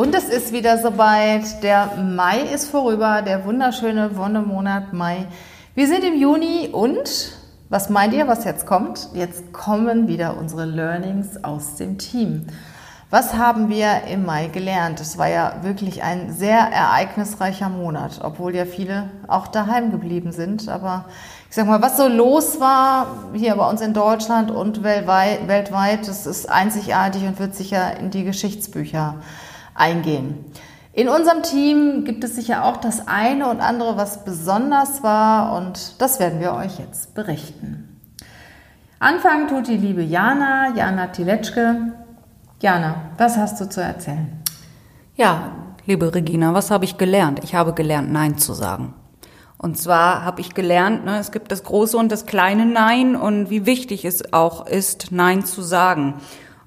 Und es ist wieder soweit. Der Mai ist vorüber, der wunderschöne Wonnemonat Mai. Wir sind im Juni und was meint ihr, was jetzt kommt? Jetzt kommen wieder unsere Learnings aus dem Team. Was haben wir im Mai gelernt? Es war ja wirklich ein sehr ereignisreicher Monat, obwohl ja viele auch daheim geblieben sind. Aber ich sag mal, was so los war hier bei uns in Deutschland und weltweit, das ist einzigartig und wird sicher in die Geschichtsbücher eingehen. In unserem Team gibt es sicher auch das eine und andere, was besonders war und das werden wir euch jetzt berichten. Anfangen tut die liebe Jana, Jana Tiletschke. Jana, was hast du zu erzählen? Ja, liebe Regina, was habe ich gelernt? Ich habe gelernt, Nein zu sagen. Und zwar habe ich gelernt, ne, es gibt das große und das kleine Nein und wie wichtig es auch ist, Nein zu sagen.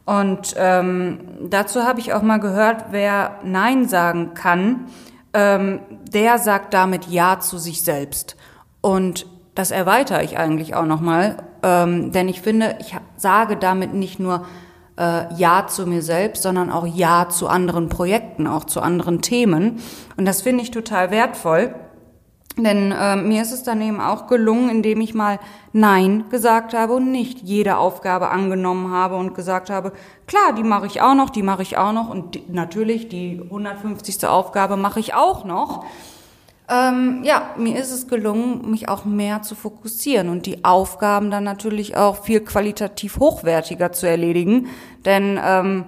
Und ähm, dazu habe ich auch mal gehört, wer Nein sagen kann, ähm, der sagt damit Ja zu sich selbst. Und das erweitere ich eigentlich auch nochmal, ähm, denn ich finde, ich sage damit nicht nur äh, Ja zu mir selbst, sondern auch Ja zu anderen Projekten, auch zu anderen Themen. Und das finde ich total wertvoll. Denn äh, mir ist es dann eben auch gelungen, indem ich mal Nein gesagt habe und nicht jede Aufgabe angenommen habe und gesagt habe, klar, die mache ich auch noch, die mache ich auch noch und die, natürlich die 150. Aufgabe mache ich auch noch. Ähm, ja, mir ist es gelungen, mich auch mehr zu fokussieren und die Aufgaben dann natürlich auch viel qualitativ hochwertiger zu erledigen. Denn ähm,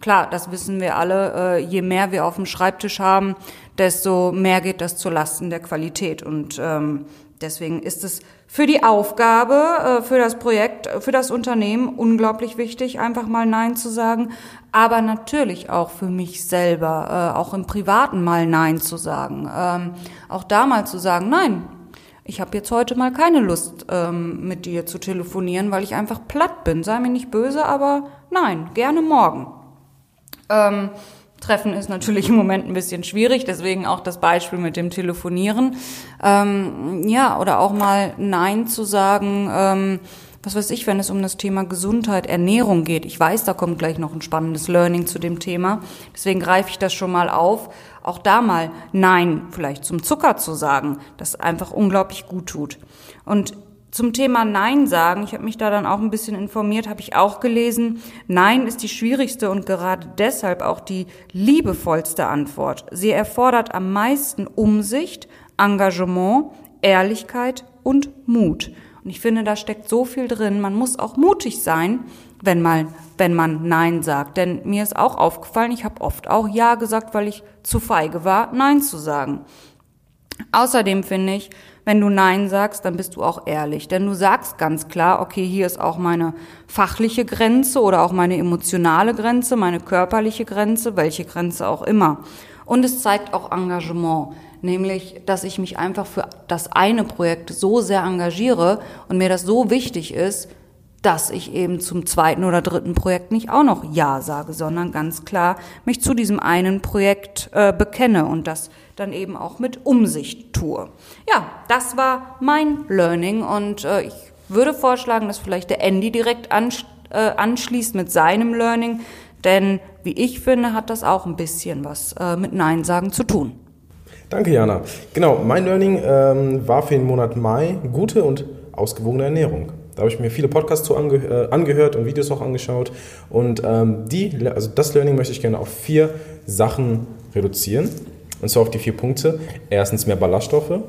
klar, das wissen wir alle, äh, je mehr wir auf dem Schreibtisch haben, desto mehr geht das zu Lasten der Qualität. Und ähm, deswegen ist es für die Aufgabe, äh, für das Projekt, für das Unternehmen unglaublich wichtig, einfach mal Nein zu sagen, aber natürlich auch für mich selber, äh, auch im Privaten mal Nein zu sagen. Ähm, auch da mal zu sagen, nein, ich habe jetzt heute mal keine Lust, ähm, mit dir zu telefonieren, weil ich einfach platt bin. Sei mir nicht böse, aber nein, gerne morgen. Ähm, Treffen ist natürlich im Moment ein bisschen schwierig, deswegen auch das Beispiel mit dem Telefonieren. Ähm, ja, oder auch mal Nein zu sagen, ähm, was weiß ich, wenn es um das Thema Gesundheit, Ernährung geht. Ich weiß, da kommt gleich noch ein spannendes Learning zu dem Thema. Deswegen greife ich das schon mal auf. Auch da mal Nein vielleicht zum Zucker zu sagen, das einfach unglaublich gut tut. Und zum Thema Nein sagen, ich habe mich da dann auch ein bisschen informiert, habe ich auch gelesen, Nein ist die schwierigste und gerade deshalb auch die liebevollste Antwort. Sie erfordert am meisten Umsicht, Engagement, Ehrlichkeit und Mut. Und ich finde, da steckt so viel drin. Man muss auch mutig sein, wenn man, wenn man Nein sagt. Denn mir ist auch aufgefallen, ich habe oft auch Ja gesagt, weil ich zu feige war, Nein zu sagen. Außerdem finde ich, wenn du Nein sagst, dann bist du auch ehrlich. Denn du sagst ganz klar, okay, hier ist auch meine fachliche Grenze oder auch meine emotionale Grenze, meine körperliche Grenze, welche Grenze auch immer. Und es zeigt auch Engagement, nämlich, dass ich mich einfach für das eine Projekt so sehr engagiere und mir das so wichtig ist, dass ich eben zum zweiten oder dritten Projekt nicht auch noch Ja sage, sondern ganz klar mich zu diesem einen Projekt äh, bekenne und das dann eben auch mit Umsicht tue. Ja, das war mein Learning und äh, ich würde vorschlagen, dass vielleicht der Andy direkt ansch äh, anschließt mit seinem Learning, denn wie ich finde, hat das auch ein bisschen was äh, mit Nein sagen zu tun. Danke, Jana. Genau, mein Learning ähm, war für den Monat Mai gute und ausgewogene Ernährung. Da habe ich mir viele Podcasts zu ange äh, angehört und Videos auch angeschaut. Und ähm, die, also das Learning möchte ich gerne auf vier Sachen reduzieren. Und zwar auf die vier Punkte. Erstens mehr Ballaststoffe.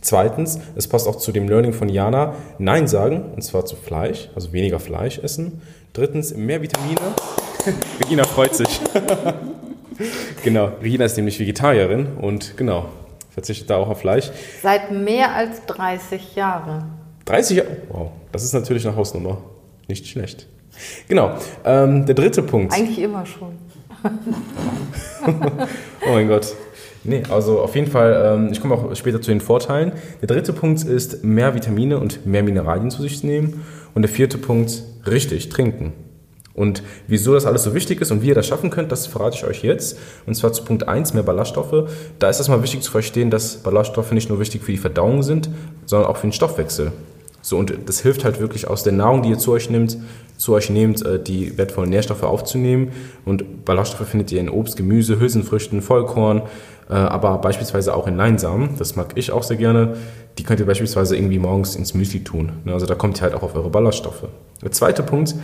Zweitens, es passt auch zu dem Learning von Jana, Nein sagen, und zwar zu Fleisch, also weniger Fleisch essen. Drittens, mehr Vitamine. Regina freut sich. genau, Regina ist nämlich Vegetarierin und genau, verzichtet da auch auf Fleisch. Seit mehr als 30 Jahren. 30 Jahre. Wow, das ist natürlich eine Hausnummer. Nicht schlecht. Genau. Ähm, der dritte Punkt. Eigentlich immer schon. oh mein Gott. Nee, also auf jeden Fall, ähm, ich komme auch später zu den Vorteilen. Der dritte Punkt ist, mehr Vitamine und mehr Mineralien zu sich nehmen. Und der vierte Punkt, richtig, trinken. Und wieso das alles so wichtig ist und wie ihr das schaffen könnt, das verrate ich euch jetzt. Und zwar zu Punkt 1, mehr Ballaststoffe. Da ist es mal wichtig zu verstehen, dass Ballaststoffe nicht nur wichtig für die Verdauung sind, sondern auch für den Stoffwechsel. So, und das hilft halt wirklich aus der Nahrung, die ihr zu euch nimmt, zu euch nehmt, äh, die wertvollen Nährstoffe aufzunehmen. Und Ballaststoffe findet ihr in Obst, Gemüse, Hülsenfrüchten, Vollkorn, äh, aber beispielsweise auch in Leinsamen. Das mag ich auch sehr gerne. Die könnt ihr beispielsweise irgendwie morgens ins Müsli tun. Ne, also da kommt ihr halt auch auf eure Ballaststoffe. Der zweite Punkt,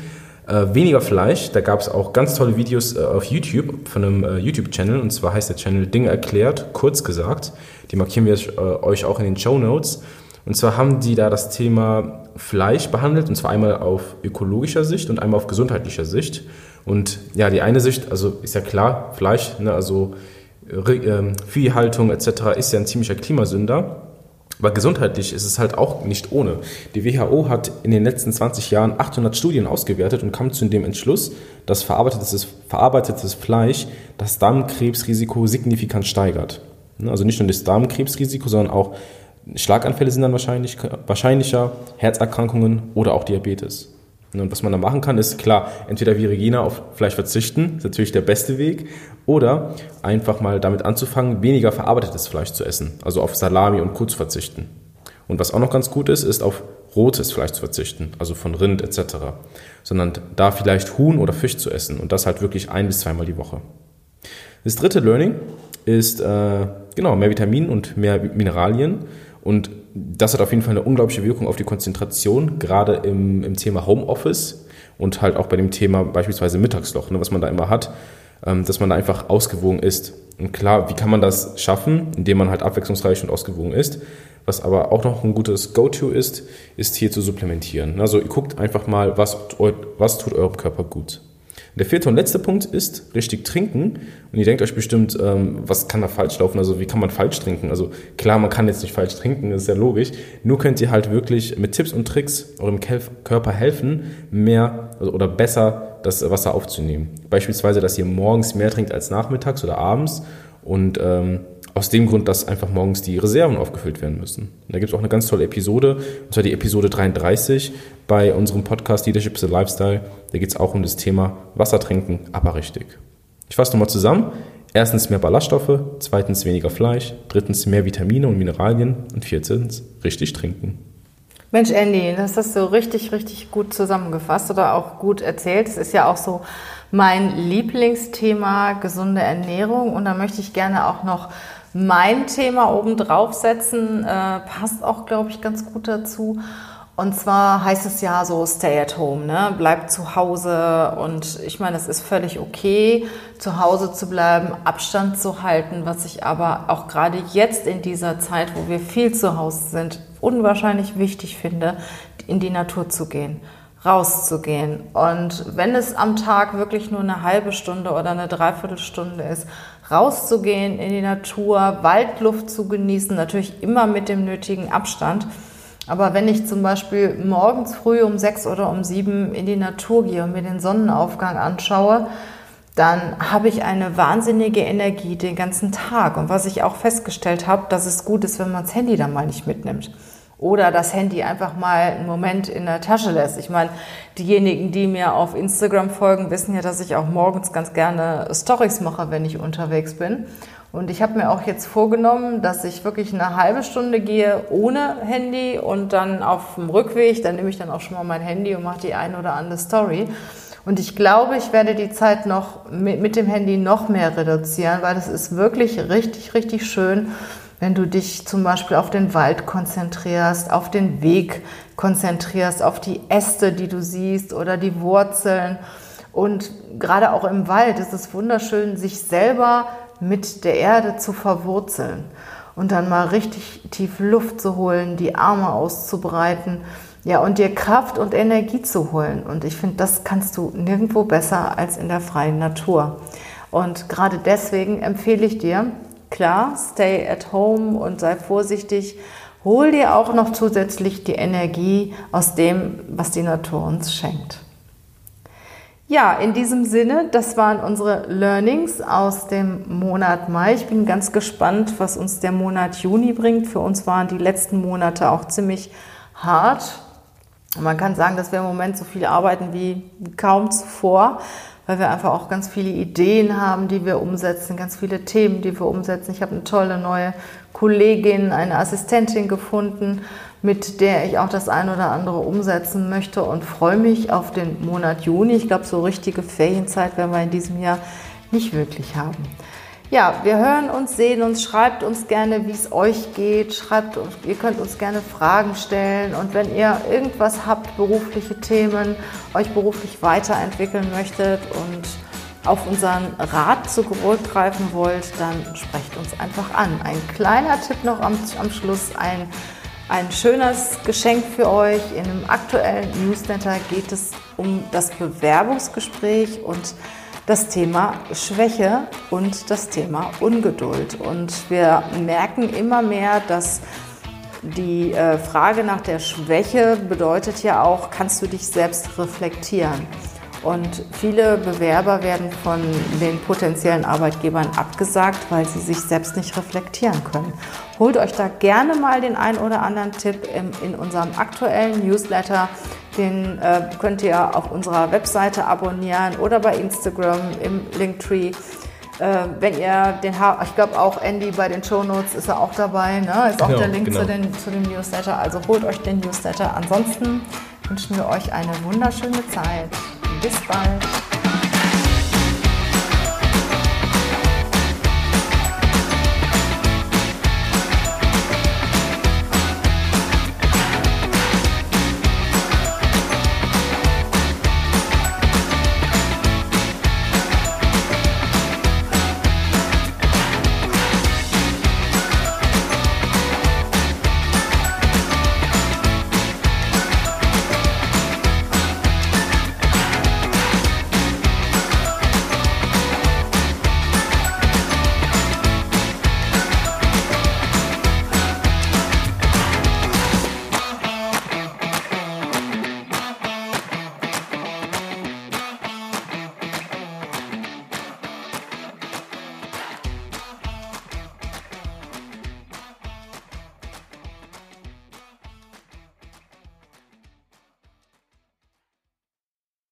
äh, weniger Fleisch. Da gab es auch ganz tolle Videos auf YouTube von einem YouTube-Channel. Und zwar heißt der Channel Dinge erklärt, kurz gesagt. Die markieren wir euch auch in den Show Notes. Und zwar haben die da das Thema Fleisch behandelt, und zwar einmal auf ökologischer Sicht und einmal auf gesundheitlicher Sicht. Und ja, die eine Sicht, also ist ja klar, Fleisch, ne, also äh, Viehhaltung etc. ist ja ein ziemlicher Klimasünder. Aber gesundheitlich ist es halt auch nicht ohne. Die WHO hat in den letzten 20 Jahren 800 Studien ausgewertet und kam zu dem Entschluss, dass verarbeitetes, verarbeitetes Fleisch das Darmkrebsrisiko signifikant steigert. Ne, also nicht nur das Darmkrebsrisiko, sondern auch Schlaganfälle sind dann wahrscheinlich, wahrscheinlicher, Herzerkrankungen oder auch Diabetes. Und was man da machen kann, ist klar, entweder wie Regina auf Fleisch verzichten, ist natürlich der beste Weg, oder einfach mal damit anzufangen, weniger verarbeitetes Fleisch zu essen, also auf Salami und Co. zu verzichten. Und was auch noch ganz gut ist, ist auf rotes Fleisch zu verzichten, also von Rind etc., sondern da vielleicht Huhn oder Fisch zu essen und das halt wirklich ein bis zweimal die Woche. Das dritte Learning ist äh, genau mehr Vitaminen und mehr Mineralien und das hat auf jeden Fall eine unglaubliche Wirkung auf die Konzentration, gerade im, im Thema Homeoffice und halt auch bei dem Thema beispielsweise Mittagsloch, ne, was man da immer hat, ähm, dass man da einfach ausgewogen ist. Und klar, wie kann man das schaffen, indem man halt abwechslungsreich und ausgewogen ist? Was aber auch noch ein gutes Go-To ist, ist hier zu supplementieren. Also ihr guckt einfach mal, was, was tut eurem Körper gut. Der vierte und letzte Punkt ist richtig trinken. Und ihr denkt euch bestimmt, ähm, was kann da falsch laufen? Also wie kann man falsch trinken? Also klar, man kann jetzt nicht falsch trinken, das ist ja logisch. Nur könnt ihr halt wirklich mit Tipps und Tricks eurem Körper helfen, mehr also, oder besser das Wasser aufzunehmen. Beispielsweise, dass ihr morgens mehr trinkt als nachmittags oder abends und ähm, aus dem Grund, dass einfach morgens die Reserven aufgefüllt werden müssen. Und da gibt es auch eine ganz tolle Episode, und zwar die Episode 33 bei unserem Podcast Leadership is a Lifestyle. Da geht es auch um das Thema Wasser trinken, aber richtig. Ich fasse nochmal zusammen. Erstens mehr Ballaststoffe, zweitens weniger Fleisch, drittens mehr Vitamine und Mineralien und viertens richtig trinken. Mensch, Andy, das hast du richtig, richtig gut zusammengefasst oder auch gut erzählt. Es ist ja auch so mein Lieblingsthema gesunde Ernährung und da möchte ich gerne auch noch mein Thema oben draufsetzen. Äh, passt auch, glaube ich, ganz gut dazu. Und zwar heißt es ja so, stay at home, ne? bleib zu Hause. Und ich meine, es ist völlig okay, zu Hause zu bleiben, Abstand zu halten, was ich aber auch gerade jetzt in dieser Zeit, wo wir viel zu Hause sind, unwahrscheinlich wichtig finde, in die Natur zu gehen, rauszugehen. Und wenn es am Tag wirklich nur eine halbe Stunde oder eine Dreiviertelstunde ist, rauszugehen in die Natur, Waldluft zu genießen, natürlich immer mit dem nötigen Abstand. Aber wenn ich zum Beispiel morgens früh um sechs oder um sieben in die Natur gehe und mir den Sonnenaufgang anschaue, dann habe ich eine wahnsinnige Energie den ganzen Tag. Und was ich auch festgestellt habe, dass es gut ist, wenn man das Handy dann mal nicht mitnimmt oder das Handy einfach mal einen Moment in der Tasche lässt. Ich meine, diejenigen, die mir auf Instagram folgen, wissen ja, dass ich auch morgens ganz gerne Stories mache, wenn ich unterwegs bin. Und ich habe mir auch jetzt vorgenommen, dass ich wirklich eine halbe Stunde gehe ohne Handy und dann auf dem Rückweg, dann nehme ich dann auch schon mal mein Handy und mache die eine oder andere Story. Und ich glaube, ich werde die Zeit noch mit, mit dem Handy noch mehr reduzieren, weil das ist wirklich richtig, richtig schön wenn du dich zum Beispiel auf den Wald konzentrierst, auf den Weg konzentrierst, auf die Äste, die du siehst oder die Wurzeln. Und gerade auch im Wald ist es wunderschön, sich selber mit der Erde zu verwurzeln und dann mal richtig tief Luft zu holen, die Arme auszubreiten, ja, und dir Kraft und Energie zu holen. Und ich finde, das kannst du nirgendwo besser als in der freien Natur. Und gerade deswegen empfehle ich dir, klar, stay at home und sei vorsichtig. hol dir auch noch zusätzlich die Energie aus dem, was die Natur uns schenkt. Ja, in diesem Sinne, das waren unsere Learnings aus dem Monat Mai. Ich bin ganz gespannt, was uns der Monat Juni bringt. Für uns waren die letzten Monate auch ziemlich hart. Man kann sagen, dass wir im Moment so viel arbeiten wie kaum zuvor, weil wir einfach auch ganz viele Ideen haben, die wir umsetzen, ganz viele Themen, die wir umsetzen. Ich habe eine tolle neue Kollegin, eine Assistentin gefunden, mit der ich auch das ein oder andere umsetzen möchte und freue mich auf den Monat Juni. Ich glaube, so richtige Ferienzeit werden wir in diesem Jahr nicht wirklich haben. Ja, wir hören uns, sehen uns, schreibt uns gerne, wie es euch geht. Schreibt uns, ihr könnt uns gerne Fragen stellen und wenn ihr irgendwas habt, berufliche Themen, euch beruflich weiterentwickeln möchtet und auf unseren Rat zurückgreifen wollt, dann sprecht uns einfach an. Ein kleiner Tipp noch am, am Schluss, ein, ein schönes Geschenk für euch. In einem aktuellen Newsletter geht es um das Bewerbungsgespräch und das Thema Schwäche und das Thema Ungeduld. Und wir merken immer mehr, dass die äh, Frage nach der Schwäche bedeutet ja auch, kannst du dich selbst reflektieren? Und viele Bewerber werden von den potenziellen Arbeitgebern abgesagt, weil sie sich selbst nicht reflektieren können. Holt euch da gerne mal den ein oder anderen Tipp in unserem aktuellen Newsletter. Den äh, könnt ihr auf unserer Webseite abonnieren oder bei Instagram im Linktree. Äh, wenn ihr den habt, ich glaube auch Andy bei den Show Notes ist er auch dabei, ne? ist auch genau, der Link genau. zu, den, zu dem Newsletter. Also holt euch den Newsletter. Ansonsten wünschen wir euch eine wunderschöne Zeit. Bis bald.